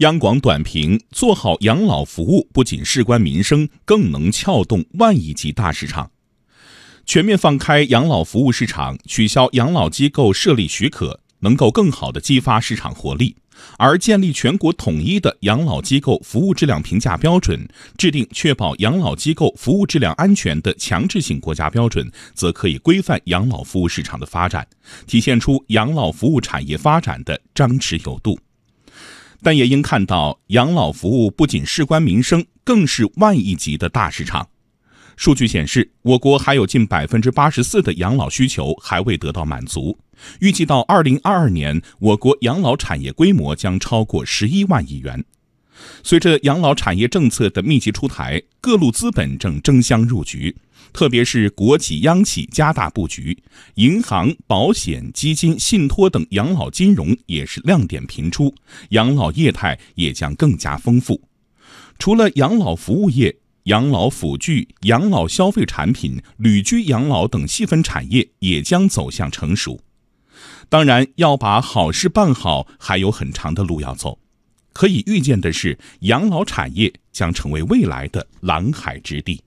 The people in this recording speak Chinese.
央广短评：做好养老服务，不仅事关民生，更能撬动万亿级大市场。全面放开养老服务市场，取消养老机构设立许可，能够更好地激发市场活力；而建立全国统一的养老机构服务质量评价标准，制定确保养老机构服务质量安全的强制性国家标准，则可以规范养老服务市场的发展，体现出养老服务产业发展的张弛有度。但也应看到，养老服务不仅事关民生，更是万亿级的大市场。数据显示，我国还有近百分之八十四的养老需求还未得到满足。预计到二零二二年，我国养老产业规模将超过十一万亿元。随着养老产业政策的密集出台，各路资本正争相入局。特别是国企、央企加大布局，银行、保险、基金、信托等养老金融也是亮点频出，养老业态也将更加丰富。除了养老服务业，养老辅具、养老消费产品、旅居养老等细分产业也将走向成熟。当然，要把好事办好，还有很长的路要走。可以预见的是，养老产业将成为未来的蓝海之地。